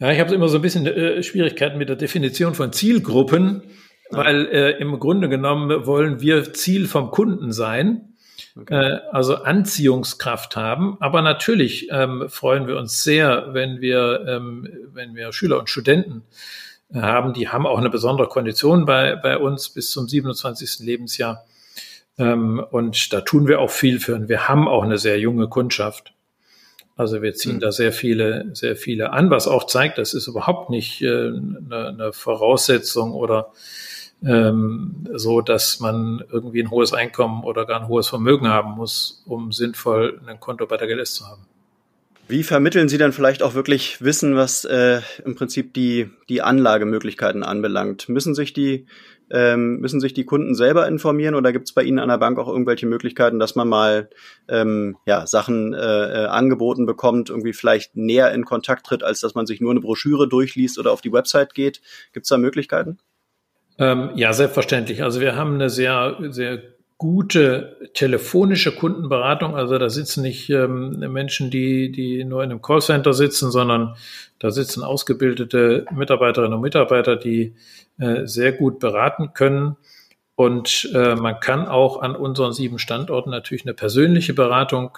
Ja, ich habe immer so ein bisschen äh, Schwierigkeiten mit der Definition von Zielgruppen, ja. weil äh, im Grunde genommen wollen wir Ziel vom Kunden sein, okay. äh, also Anziehungskraft haben. Aber natürlich ähm, freuen wir uns sehr, wenn wir, ähm, wenn wir Schüler und Studenten haben, die haben auch eine besondere Kondition bei, bei uns bis zum 27. Lebensjahr. Ähm, und da tun wir auch viel für. Und wir haben auch eine sehr junge Kundschaft. Also wir ziehen mhm. da sehr viele, sehr viele an, was auch zeigt, das ist überhaupt nicht äh, eine, eine Voraussetzung oder ähm, so, dass man irgendwie ein hohes Einkommen oder gar ein hohes Vermögen haben muss, um sinnvoll ein Konto bei der GLS zu haben. Wie vermitteln Sie dann vielleicht auch wirklich Wissen, was äh, im Prinzip die, die Anlagemöglichkeiten anbelangt? Müssen sich die ähm, müssen sich die Kunden selber informieren oder gibt es bei Ihnen an der Bank auch irgendwelche Möglichkeiten, dass man mal ähm, ja, Sachen äh, äh, angeboten bekommt, irgendwie vielleicht näher in Kontakt tritt, als dass man sich nur eine Broschüre durchliest oder auf die Website geht? Gibt es da Möglichkeiten? Ähm, ja, selbstverständlich. Also wir haben eine sehr, sehr gute telefonische Kundenberatung. Also da sitzen nicht ähm, Menschen, die, die nur in einem Callcenter sitzen, sondern da sitzen ausgebildete Mitarbeiterinnen und Mitarbeiter, die äh, sehr gut beraten können. Und äh, man kann auch an unseren sieben Standorten natürlich eine persönliche Beratung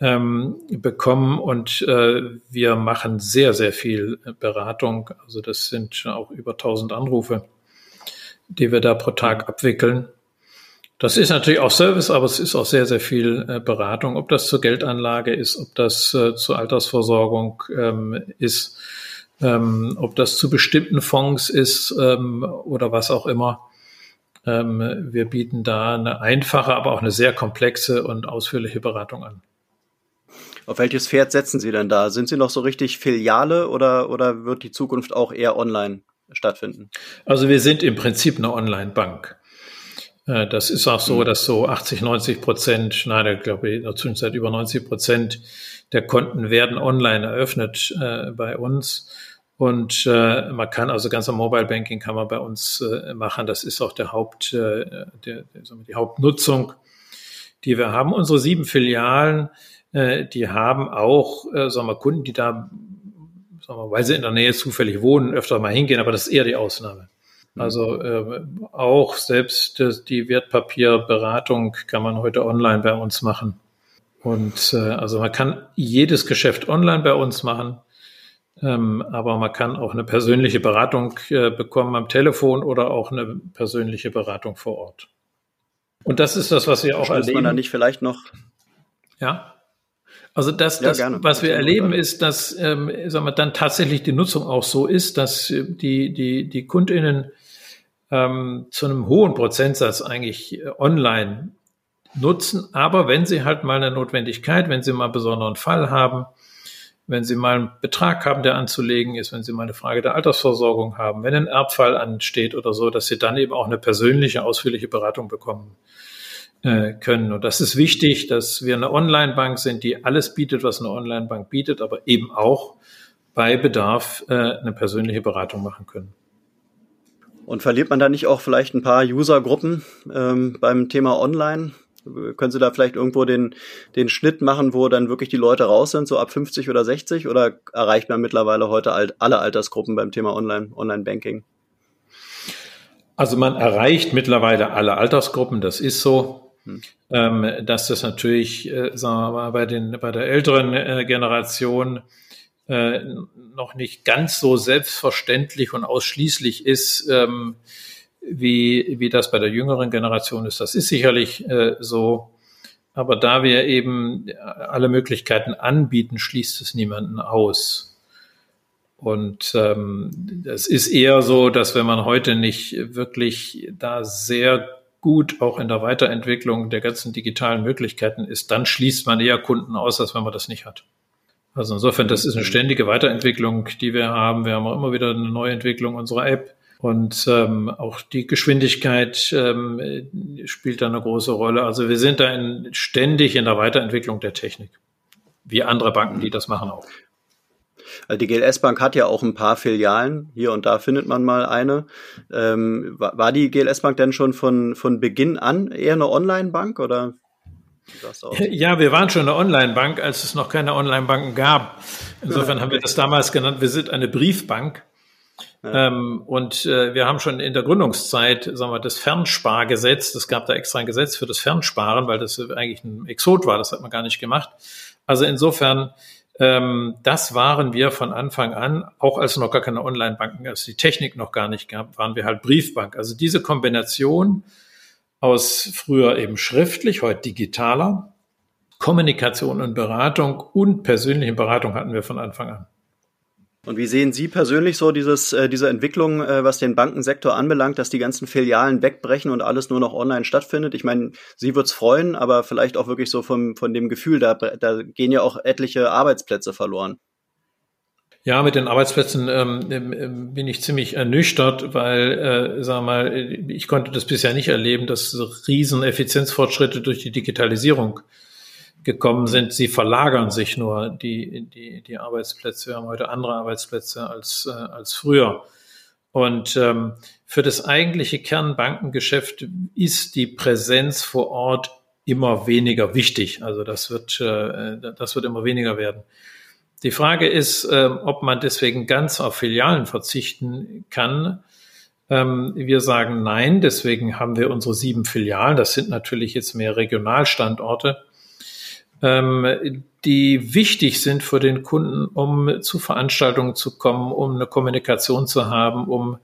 ähm, bekommen. Und äh, wir machen sehr, sehr viel Beratung. Also das sind auch über 1000 Anrufe, die wir da pro Tag abwickeln. Das ist natürlich auch Service, aber es ist auch sehr, sehr viel äh, Beratung, ob das zur Geldanlage ist, ob das äh, zur Altersversorgung ähm, ist, ähm, ob das zu bestimmten Fonds ist ähm, oder was auch immer. Ähm, wir bieten da eine einfache, aber auch eine sehr komplexe und ausführliche Beratung an. Auf welches Pferd setzen Sie denn da? Sind Sie noch so richtig Filiale oder, oder wird die Zukunft auch eher online stattfinden? Also wir sind im Prinzip eine Online-Bank. Äh, das ist auch so, mhm. dass so 80, 90 Prozent, nein, ich glaube in der Zwischenzeit über 90 Prozent der Konten werden online eröffnet äh, bei uns. Und äh, man kann also ganz am Mobile Banking kann man bei uns äh, machen. Das ist auch der Haupt, äh, der, die Hauptnutzung, die wir haben. Unsere sieben Filialen, äh, die haben auch, sagen wir, Kunden, die da, sagen wir, weil sie in der Nähe zufällig wohnen, öfter mal hingehen, aber das ist eher die Ausnahme. Mhm. Also äh, auch selbst die Wertpapierberatung kann man heute online bei uns machen. Und äh, also man kann jedes Geschäft online bei uns machen, ähm, aber man kann auch eine persönliche Beratung äh, bekommen am Telefon oder auch eine persönliche Beratung vor Ort. Und das ist das, was wir auch erleben. man da nicht vielleicht noch? Ja. Also das, das ja, was wir erleben, ist, dass ähm, sagen wir, dann tatsächlich die Nutzung auch so ist, dass die, die, die KundInnen ähm, zu einem hohen Prozentsatz eigentlich äh, online nutzen. Aber wenn Sie halt mal eine Notwendigkeit, wenn Sie mal einen besonderen Fall haben, wenn Sie mal einen Betrag haben, der anzulegen ist, wenn Sie mal eine Frage der Altersversorgung haben, wenn ein Erbfall ansteht oder so, dass Sie dann eben auch eine persönliche, ausführliche Beratung bekommen äh, können. Und das ist wichtig, dass wir eine Online-Bank sind, die alles bietet, was eine Online-Bank bietet, aber eben auch bei Bedarf äh, eine persönliche Beratung machen können. Und verliert man da nicht auch vielleicht ein paar Usergruppen ähm, beim Thema Online? Können Sie da vielleicht irgendwo den, den Schnitt machen, wo dann wirklich die Leute raus sind, so ab 50 oder 60? Oder erreicht man mittlerweile heute alt, alle Altersgruppen beim Thema Online, Online-Banking? Also man erreicht mittlerweile alle Altersgruppen, das ist so. Hm. Ähm, dass das natürlich, äh, sagen wir mal, bei, den, bei der älteren äh, Generation äh, noch nicht ganz so selbstverständlich und ausschließlich ist, ähm, wie, wie das bei der jüngeren Generation ist. Das ist sicherlich äh, so. Aber da wir eben alle Möglichkeiten anbieten, schließt es niemanden aus. Und ähm, es ist eher so, dass wenn man heute nicht wirklich da sehr gut auch in der Weiterentwicklung der ganzen digitalen Möglichkeiten ist, dann schließt man eher Kunden aus, als wenn man das nicht hat. Also insofern, das ist eine ständige Weiterentwicklung, die wir haben. Wir haben auch immer wieder eine Neuentwicklung unserer App. Und ähm, auch die Geschwindigkeit ähm, spielt da eine große Rolle. Also wir sind da in, ständig in der Weiterentwicklung der Technik. Wie andere Banken, die das machen auch. Also die GLS Bank hat ja auch ein paar Filialen. Hier und da findet man mal eine. Ähm, war die GLS Bank denn schon von, von Beginn an eher eine Online-Bank oder ja, wir waren schon eine Online-Bank, als es noch keine Online-Banken gab. Insofern haben wir das damals genannt, wir sind eine Briefbank. Ja. Ähm, und äh, wir haben schon in der Gründungszeit, sagen wir, das Fernspargesetz, es gab da extra ein Gesetz für das Fernsparen, weil das eigentlich ein Exot war, das hat man gar nicht gemacht. Also insofern Ähm, das waren wir von Anfang an, auch als es noch gar keine Online-Banken, als die Technik noch gar nicht gab, waren wir halt Briefbank. Also diese Kombination aus früher eben schriftlich, heute digitaler, Kommunikation und Beratung und persönliche Beratung hatten wir von Anfang an. Und wie sehen Sie persönlich so dieses, äh, diese Entwicklung, äh, was den Bankensektor anbelangt, dass die ganzen Filialen wegbrechen und alles nur noch online stattfindet? Ich meine, Sie wird's freuen, aber vielleicht auch wirklich so vom, von dem Gefühl, da, da gehen ja auch etliche Arbeitsplätze verloren. Ja, mit den Arbeitsplätzen ähm, ähm, bin ich ziemlich ernüchtert, weil, äh, sag mal, ich konnte das bisher nicht erleben, dass riesen Effizienzfortschritte durch die Digitalisierung gekommen sind. Sie verlagern sich nur die, die, die Arbeitsplätze. Wir haben heute andere Arbeitsplätze als, äh, als früher. Und ähm, für das eigentliche Kernbankengeschäft ist die Präsenz vor Ort immer weniger wichtig. Also das wird, äh, das wird immer weniger werden. Die Frage ist, äh, ob man deswegen ganz auf Filialen verzichten kann. Ähm, wir sagen nein, deswegen haben wir unsere sieben Filialen. Das sind natürlich jetzt mehr Regionalstandorte ähm, die wichtig sind für den Kunden, um zu Veranstaltungen zu kommen, um eine Kommunikation zu haben, um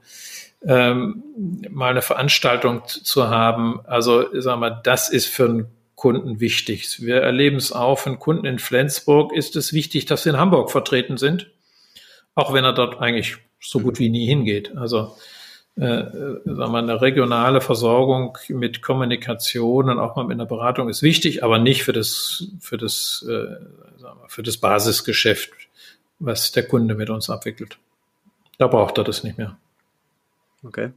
ähm, mal eine Veranstaltung zu haben. Also sagen wir, das ist für einen Kunden wichtig. Wir erleben es auch einen Kunden in Flensburg ist es wichtig, dass sie in Hamburg vertreten sind, auch wenn er dort eigentlich so gut wie nie hingeht. Also äh, sagen wir, eine regionale Versorgung mit Kommunikation und auch mal mit einer Beratung ist wichtig, aber nicht für das, für das, äh, wir, für das Basisgeschäft, was der Kunde mit uns abwickelt. Da braucht er das nicht mehr. Okay.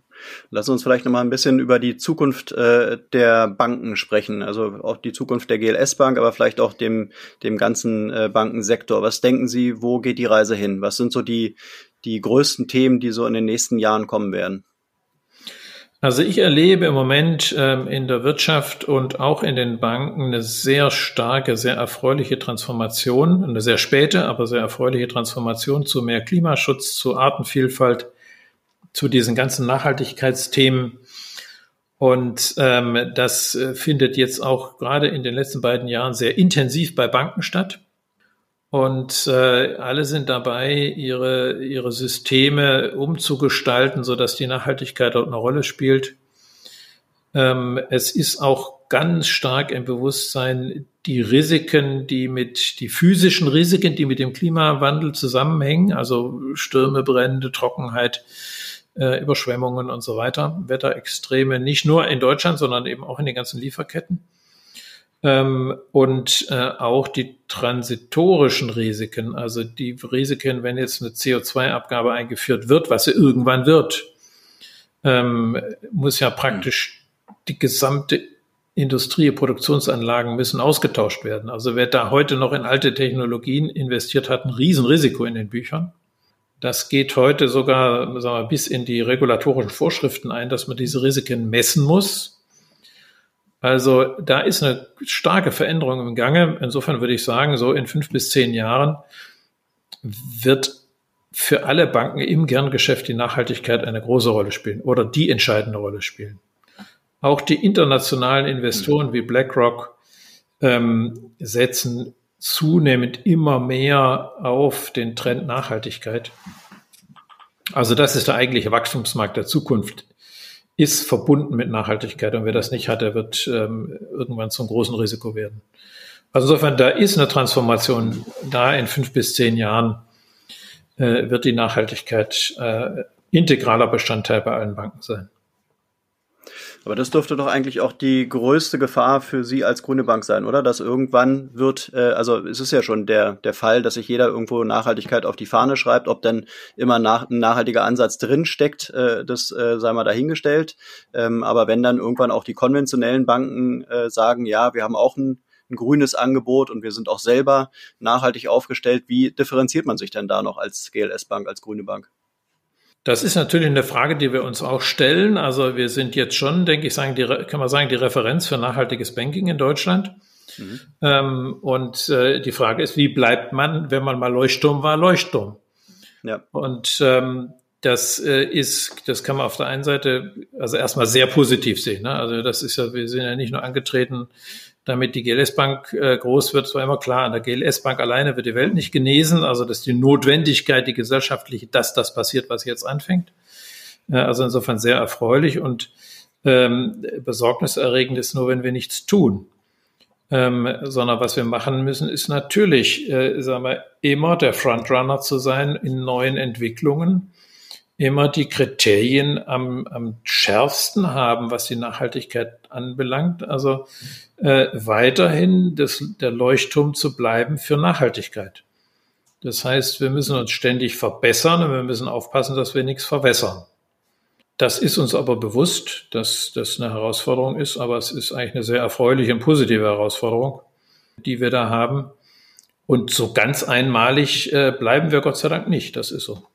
Lass uns vielleicht noch mal ein bisschen über die Zukunft äh, der Banken sprechen. Also auch die Zukunft der GLS Bank, aber vielleicht auch dem, dem ganzen äh, Bankensektor. Was denken Sie, wo geht die Reise hin? Was sind so die, die größten Themen, die so in den nächsten Jahren kommen werden? Also ich erlebe im Moment ähm, in der Wirtschaft und auch in den Banken eine sehr starke, sehr erfreuliche Transformation, eine sehr späte, aber sehr erfreuliche Transformation zu mehr Klimaschutz, zu Artenvielfalt, zu diesen ganzen Nachhaltigkeitsthemen. Und ähm, das äh, findet jetzt auch gerade in den letzten beiden Jahren sehr intensiv bei Banken statt. Und äh, alle sind dabei, ihre, ihre Systeme umzugestalten, sodass die Nachhaltigkeit dort eine Rolle spielt. Ähm, es ist auch ganz stark im Bewusstsein, die Risiken, die mit, die physischen Risiken, die mit dem Klimawandel zusammenhängen, also Stürme, Brände, Trockenheit, äh, Überschwemmungen und so weiter, Wetterextreme, nicht nur in Deutschland, sondern eben auch in den ganzen Lieferketten ähm, und äh, auch die transitorischen Risiken, also die Risiken, wenn jetzt eine CO2-Abgabe eingeführt wird, was sie irgendwann wird, ähm, muss ja praktisch die gesamte Industrie, Produktionsanlagen müssen ausgetauscht werden. Also wer da heute noch in alte Technologien investiert hat, ein Riesenrisiko in den Büchern. Das geht heute sogar wir, bis in die regulatorischen Vorschriften ein, dass man diese Risiken messen muss. Also da ist eine starke Veränderung im Gange. Insofern würde ich sagen, so in fünf bis zehn Jahren wird für alle Banken im Kerngeschäft die Nachhaltigkeit eine große Rolle spielen oder die entscheidende Rolle spielen. Auch die internationalen Investoren wie BlackRock ähm, setzen zunehmend immer mehr auf den Trend Nachhaltigkeit. Also das ist der eigentliche Wachstumsmarkt der Zukunft ist verbunden mit Nachhaltigkeit. Und wer das nicht hat, der wird ähm, irgendwann zum großen Risiko werden. Also insofern, da ist eine Transformation da in fünf bis zehn Jahren äh, wird die Nachhaltigkeit äh, integraler Bestandteil bei allen Banken sein. Aber das dürfte doch eigentlich auch die größte Gefahr für Sie als Grüne Bank sein, oder? Dass irgendwann wird, äh, also es ist ja schon der, der Fall, dass sich jeder irgendwo Nachhaltigkeit auf die Fahne schreibt, ob dann immer nach, ein nachhaltiger Ansatz drinsteckt, äh, das äh, sei mal dahingestellt. Ähm, aber wenn dann irgendwann auch die konventionellen Banken äh, sagen, ja, wir haben auch ein, ein grünes Angebot und wir sind auch selber nachhaltig aufgestellt, wie differenziert man sich denn da noch als GLS Bank, als Grüne Bank? Das ist natürlich eine Frage, die wir uns auch stellen. Also wir sind jetzt schon, denke ich, sagen, die, kann man sagen, die Referenz für nachhaltiges Banking in Deutschland. Mhm. Ähm, und äh, die Frage ist, wie bleibt man, wenn man mal Leuchtturm war, Leuchtturm? Ja. Und ähm, das äh, ist, das kann man auf der einen Seite also erstmal sehr positiv sehen. Ne? Also das ist ja, wir sind ja nicht nur angetreten, damit die GLS Bank äh, groß wird, war immer klar, an der GLS Bank alleine wird die Welt nicht genesen. Also das ist die Notwendigkeit, die gesellschaftliche, dass das passiert, was jetzt anfängt. Äh, also insofern sehr erfreulich und ähm, besorgniserregend ist nur, wenn wir nichts tun. Ähm, sondern was wir machen müssen, ist natürlich, äh, sagen wir, immer der Frontrunner zu sein in neuen Entwicklungen, immer die Kriterien am, am schärfsten haben, was die Nachhaltigkeit anbelangt. Also äh, weiterhin das, der Leuchtturm zu bleiben für Nachhaltigkeit. Das heißt, wir müssen uns ständig verbessern und wir müssen aufpassen, dass wir nichts verwässern. Das ist uns aber bewusst, dass das eine Herausforderung ist, aber es ist eigentlich eine sehr erfreuliche und positive Herausforderung, die wir da haben. Und so ganz einmalig äh, bleiben wir Gott sei Dank nicht. Das ist so.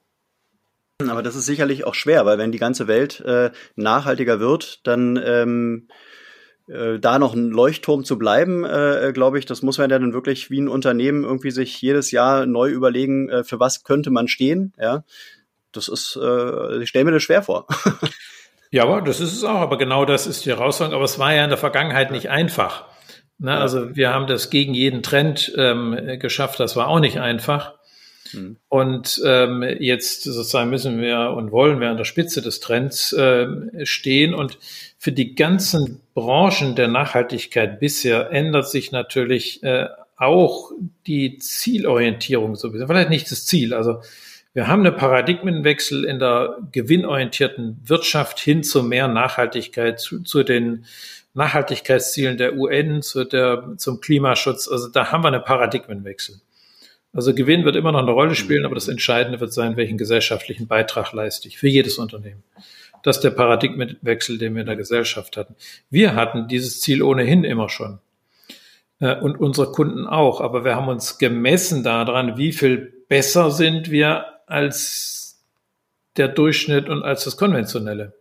Aber das ist sicherlich auch schwer, weil wenn die ganze Welt äh, nachhaltiger wird, dann ähm, äh, da noch ein Leuchtturm zu bleiben, äh, glaube ich, das muss man ja dann wirklich wie ein Unternehmen irgendwie sich jedes Jahr neu überlegen, äh, für was könnte man stehen. Ja, das ist, äh, ich stelle mir das schwer vor. ja, aber das ist es auch. Aber genau das ist die Herausforderung. Aber es war ja in der Vergangenheit nicht einfach. Ne? Also wir haben das gegen jeden Trend ähm, geschafft. Das war auch nicht einfach. Mhm. Und ähm, jetzt sozusagen müssen wir und wollen wir an der Spitze des Trends äh, stehen. Und für die ganzen Branchen der Nachhaltigkeit bisher ändert sich natürlich äh, auch die Zielorientierung so ein bisschen. Vielleicht nicht das Ziel. Also wir haben einen Paradigmenwechsel in der gewinnorientierten Wirtschaft hin zu mehr Nachhaltigkeit, zu, zu den Nachhaltigkeitszielen der UN, zu der, zum Klimaschutz. Also da haben wir einen Paradigmenwechsel. Also Gewinn wird immer noch eine Rolle spielen, aber das Entscheidende wird sein, welchen gesellschaftlichen Beitrag leiste ich für jedes Unternehmen. Das ist der Paradigmenwechsel, den wir in der Gesellschaft hatten. Wir hatten dieses Ziel ohnehin immer schon. Äh, und unsere Kunden auch. Aber wir haben uns gemessen daran, wie viel besser sind wir als der Durchschnitt und als das Konventionelle.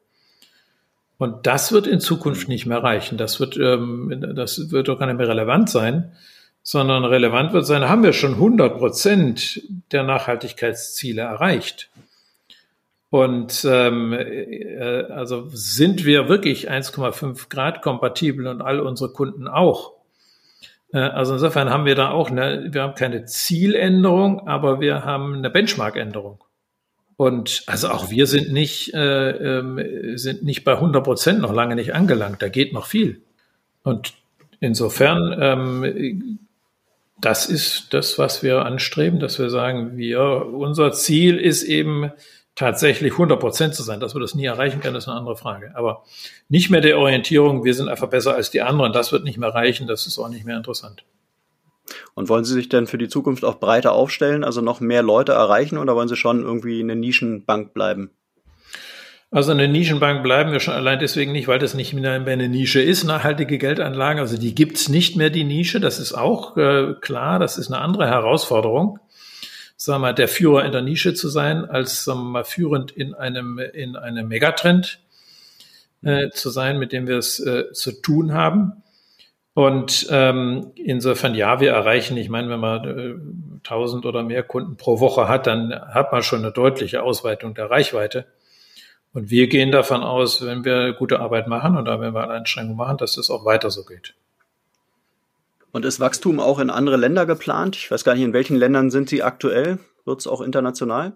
Und das wird in Zukunft nicht mehr reichen. Das wird, ähm, das wird doch gar nicht mehr relevant sein, sondern relevant wird sein, haben wir schon 100 Prozent der Nachhaltigkeitsziele erreicht. Und ähm, äh, also sind wir wirklich 1,5 Grad kompatibel und all unsere Kunden auch. Äh, also insofern haben wir da auch eine, wir haben keine Zieländerung, aber wir haben eine Benchmark-Änderung. Und also auch wir sind nicht, äh, äh, sind nicht bei 100 Prozent noch lange nicht angelangt. Da geht noch viel. Und insofern, ähm, das ist das, was wir anstreben, dass wir sagen, wir, unser Ziel ist eben tatsächlich 100 Prozent zu sein. Dass wir das nie erreichen können, ist eine andere Frage. Aber nicht mehr der Orientierung, wir sind einfach besser als die anderen, das wird nicht mehr reichen, das ist auch nicht mehr interessant. Und wollen Sie sich denn für die Zukunft auch breiter aufstellen, also noch mehr Leute erreichen oder wollen Sie schon irgendwie eine Nischenbank bleiben? Also eine Nischenbank bleiben wir schon allein deswegen nicht, weil das nicht mehr eine Nische ist, nachhaltige Geldanlagen. Also die gibt's nicht mehr, die Nische. Das ist auch äh, klar, das ist eine andere Herausforderung sagen wir mal, der Führer in der Nische zu sein, als sagen wir mal, führend in einem, in einem Megatrend äh, zu sein, mit dem wir es äh, zu tun haben. Und ähm, insofern, ja, wir erreichen, ich meine, wenn man äh, 1000 oder mehr Kunden pro Woche hat, dann hat man schon eine deutliche Ausweitung der Reichweite. Und wir gehen davon aus, wenn wir gute Arbeit machen und da wenn wir eine Anstrengung machen, dass es auch weiter so geht. Und ist Wachstum auch in andere Länder geplant? Ich weiß gar nicht, in welchen Ländern sind Sie aktuell? Wird es auch international?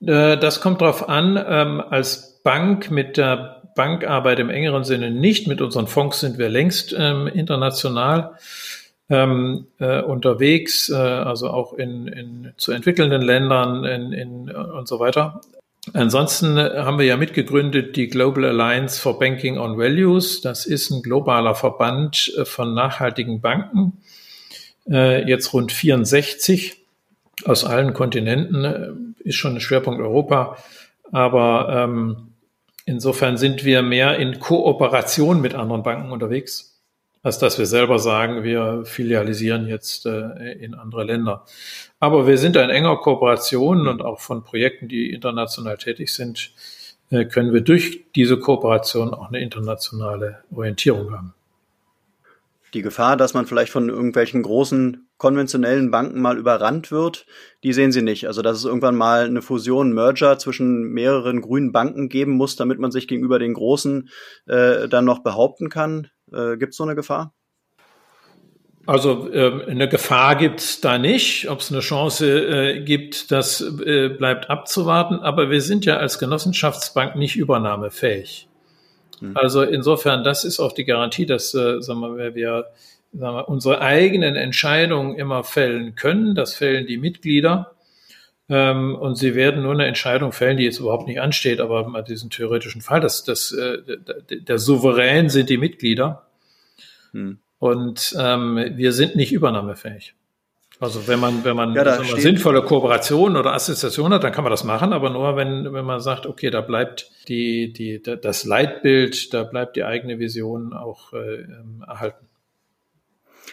Äh, das kommt darauf an. Ähm, als Bank mit der Bankarbeit im engeren Sinne nicht. Mit unseren Fonds sind wir längst ähm, international ähm, äh, unterwegs, äh, also auch in, in zu entwickelnden Ländern in, in, und so weiter. Ansonsten haben wir ja mitgegründet die Global Alliance for Banking on Values. Das ist ein globaler Verband äh, von nachhaltigen Banken, äh, jetzt rund 64 aus allen Kontinenten, äh, ist schon ein Schwerpunkt Europa. Aber ähm, insofern sind wir mehr in Kooperation mit anderen Banken unterwegs als dass wir selber sagen, wir filialisieren jetzt äh, in andere Länder. Aber wir sind in enger Kooperation und auch von Projekten, die international tätig sind, äh, können wir durch diese Kooperation auch eine internationale Orientierung haben. Die Gefahr, dass man vielleicht von irgendwelchen großen konventionellen Banken mal überrannt wird, die sehen Sie nicht. Also dass es irgendwann mal eine Fusion, Merger zwischen mehreren grünen Banken geben muss, damit man sich gegenüber den großen äh, dann noch behaupten kann. Äh, Gibt es so eine Gefahr? Also äh, eine Gefahr gibt es da nicht. Ob es eine Chance äh, gibt, das äh, bleibt abzuwarten. Aber wir sind ja als Genossenschaftsbank nicht übernahmefähig. Mhm. Also insofern, das ist auch die Garantie, dass äh, sagen wir, wir, sagen wir, unsere eigenen Entscheidungen immer fällen können. Das fällen die Mitglieder. Ähm, und sie werden nur eine Entscheidung fällen, die jetzt überhaupt nicht ansteht, aber mal diesen theoretischen Fall, dass das, äh, der, der Souverän sind die Mitglieder. Hm. Und ähm, wir sind nicht übernahmefähig. Also wenn man, wenn man ja, mal, sinnvolle Kooperation oder Assoziation hat, dann kann man das machen, aber nur wenn, wenn man sagt, okay, da bleibt die, die, das Leitbild, da bleibt die eigene Vision auch äh, ähm, erhalten.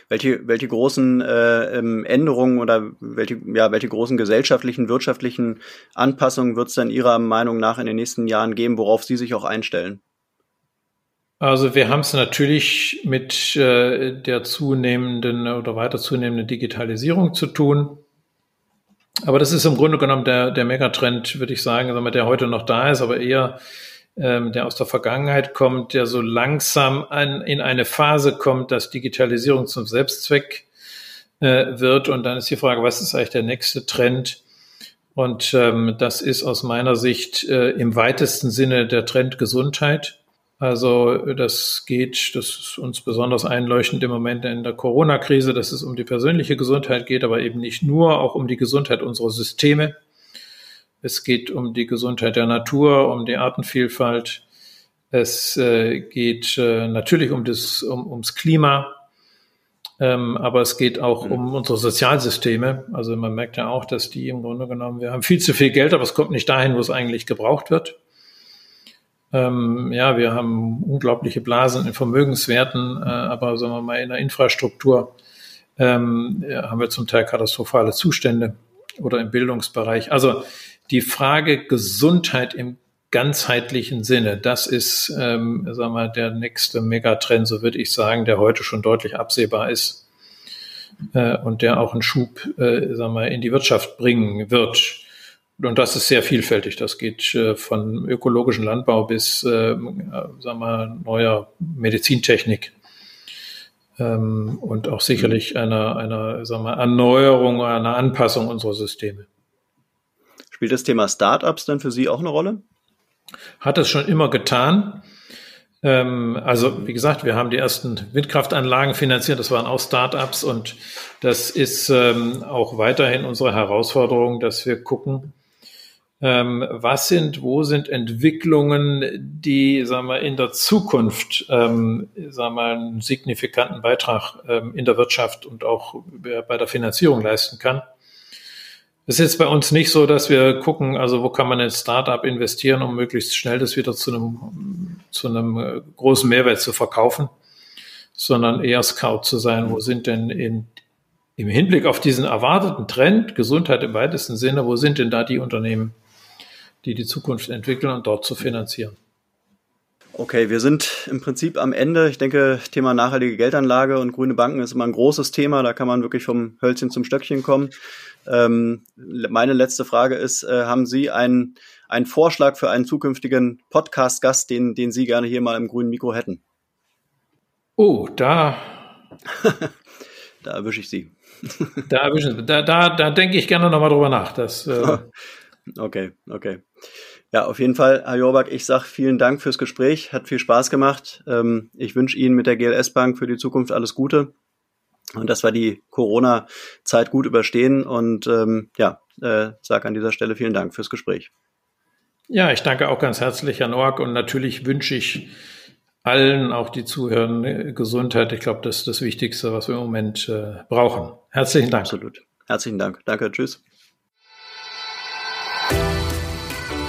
Welche, welche großen äh, ähm, Änderungen oder welche, ja, welche großen gesellschaftlichen, wirtschaftlichen Anpassungen wird es denn Ihrer Meinung nach in den nächsten Jahren geben, worauf Sie sich auch einstellen? Also wir haben es natürlich mit äh, der zunehmenden oder weiter zunehmenden Digitalisierung zu tun. Aber das ist im Grunde genommen der, der Megatrend, würde ich sagen, der heute noch da ist, aber eher ähm, der aus der Vergangenheit kommt, der so langsam an, in eine Phase kommt, dass Digitalisierung zum Selbstzweck äh, wird. Und dann ist die Frage, was ist eigentlich der nächste Trend? Und ähm, das ist aus meiner Sicht äh, im weitesten Sinne der Trend Gesundheit. Also das geht, das ist uns besonders einleuchtend im Moment in der Corona-Krise, dass es um die persönliche Gesundheit geht, aber eben nicht nur, auch um die Gesundheit unserer Systeme. Es geht um die Gesundheit der Natur, um die Artenvielfalt. Es äh, geht äh, natürlich um das, um, ums Klima, ähm, aber es geht auch mhm. um unsere Sozialsysteme. Also man merkt ja auch, dass die im Grunde genommen, wir haben viel zu viel Geld, aber es kommt nicht dahin, wo es eigentlich gebraucht wird. Ähm, ja, wir haben unglaubliche Blasen in Vermögenswerten, äh, aber sagen wir mal in der Infrastruktur ähm, haben wir zum Teil katastrophale Zustände oder im Bildungsbereich. Also die Frage Gesundheit im ganzheitlichen Sinne, das ist, ähm, sagen wir, der nächste Megatrend, so würde ich sagen, der heute schon deutlich absehbar ist äh, und der auch einen Schub, äh, sagen wir, in die Wirtschaft bringen wird. Und das ist sehr vielfältig. Das geht äh, von ökologischen Landbau bis, äh, sagen wir, neuer Medizintechnik. Ähm, und auch sicherlich einer, einer sagen wir, Erneuerung, einer Anpassung unserer Systeme. Spielt das Thema Startups dann für Sie auch eine Rolle? Hat es schon immer getan. Ähm, also, wie gesagt, wir haben die ersten Windkraftanlagen finanziert. Das waren auch Startups. Und das ist ähm, auch weiterhin unsere Herausforderung, dass wir gucken, ähm, was sind, wo sind Entwicklungen, die, sagen wir, in der Zukunft, ähm, sagen wir, einen signifikanten Beitrag ähm, in der Wirtschaft und auch bei der Finanzierung leisten kann. Es ist jetzt bei uns nicht so, dass wir gucken, also wo kann man in Startup investieren, um möglichst schnell das wieder zu einem, zu einem äh, großen Mehrwert zu verkaufen, sondern eher Scout zu sein, wo sind denn in, im Hinblick auf diesen erwarteten Trend, Gesundheit im weitesten Sinne, wo sind denn da die Unternehmen, die die Zukunft entwickeln und dort zu finanzieren. Okay, wir sind im Prinzip am Ende. Ich denke, Thema nachhaltige Geldanlage und grüne Banken ist immer ein großes Thema. Da kann man wirklich vom Hölzchen zum Stöckchen kommen. Ähm, meine letzte Frage ist, äh, haben Sie einen, einen Vorschlag für einen zukünftigen Podcast-Gast, den, den Sie gerne hier mal im grünen Mikro hätten? Oh, da. da erwische ich Sie. da erwische ich, da, da, da denke ich gerne nochmal drüber nach. Das, äh, Okay, okay. Ja, auf jeden Fall, Herr Jorbach, ich sage vielen Dank fürs Gespräch. Hat viel Spaß gemacht. Ähm, ich wünsche Ihnen mit der GLS Bank für die Zukunft alles Gute und dass wir die Corona-Zeit gut überstehen. Und ähm, ja, äh, sage an dieser Stelle vielen Dank fürs Gespräch. Ja, ich danke auch ganz herzlich, Herr Noack. Und natürlich wünsche ich allen, auch die zuhören, Gesundheit. Ich glaube, das ist das Wichtigste, was wir im Moment äh, brauchen. Herzlichen Dank. Absolut. Herzlichen Dank. Danke. Tschüss.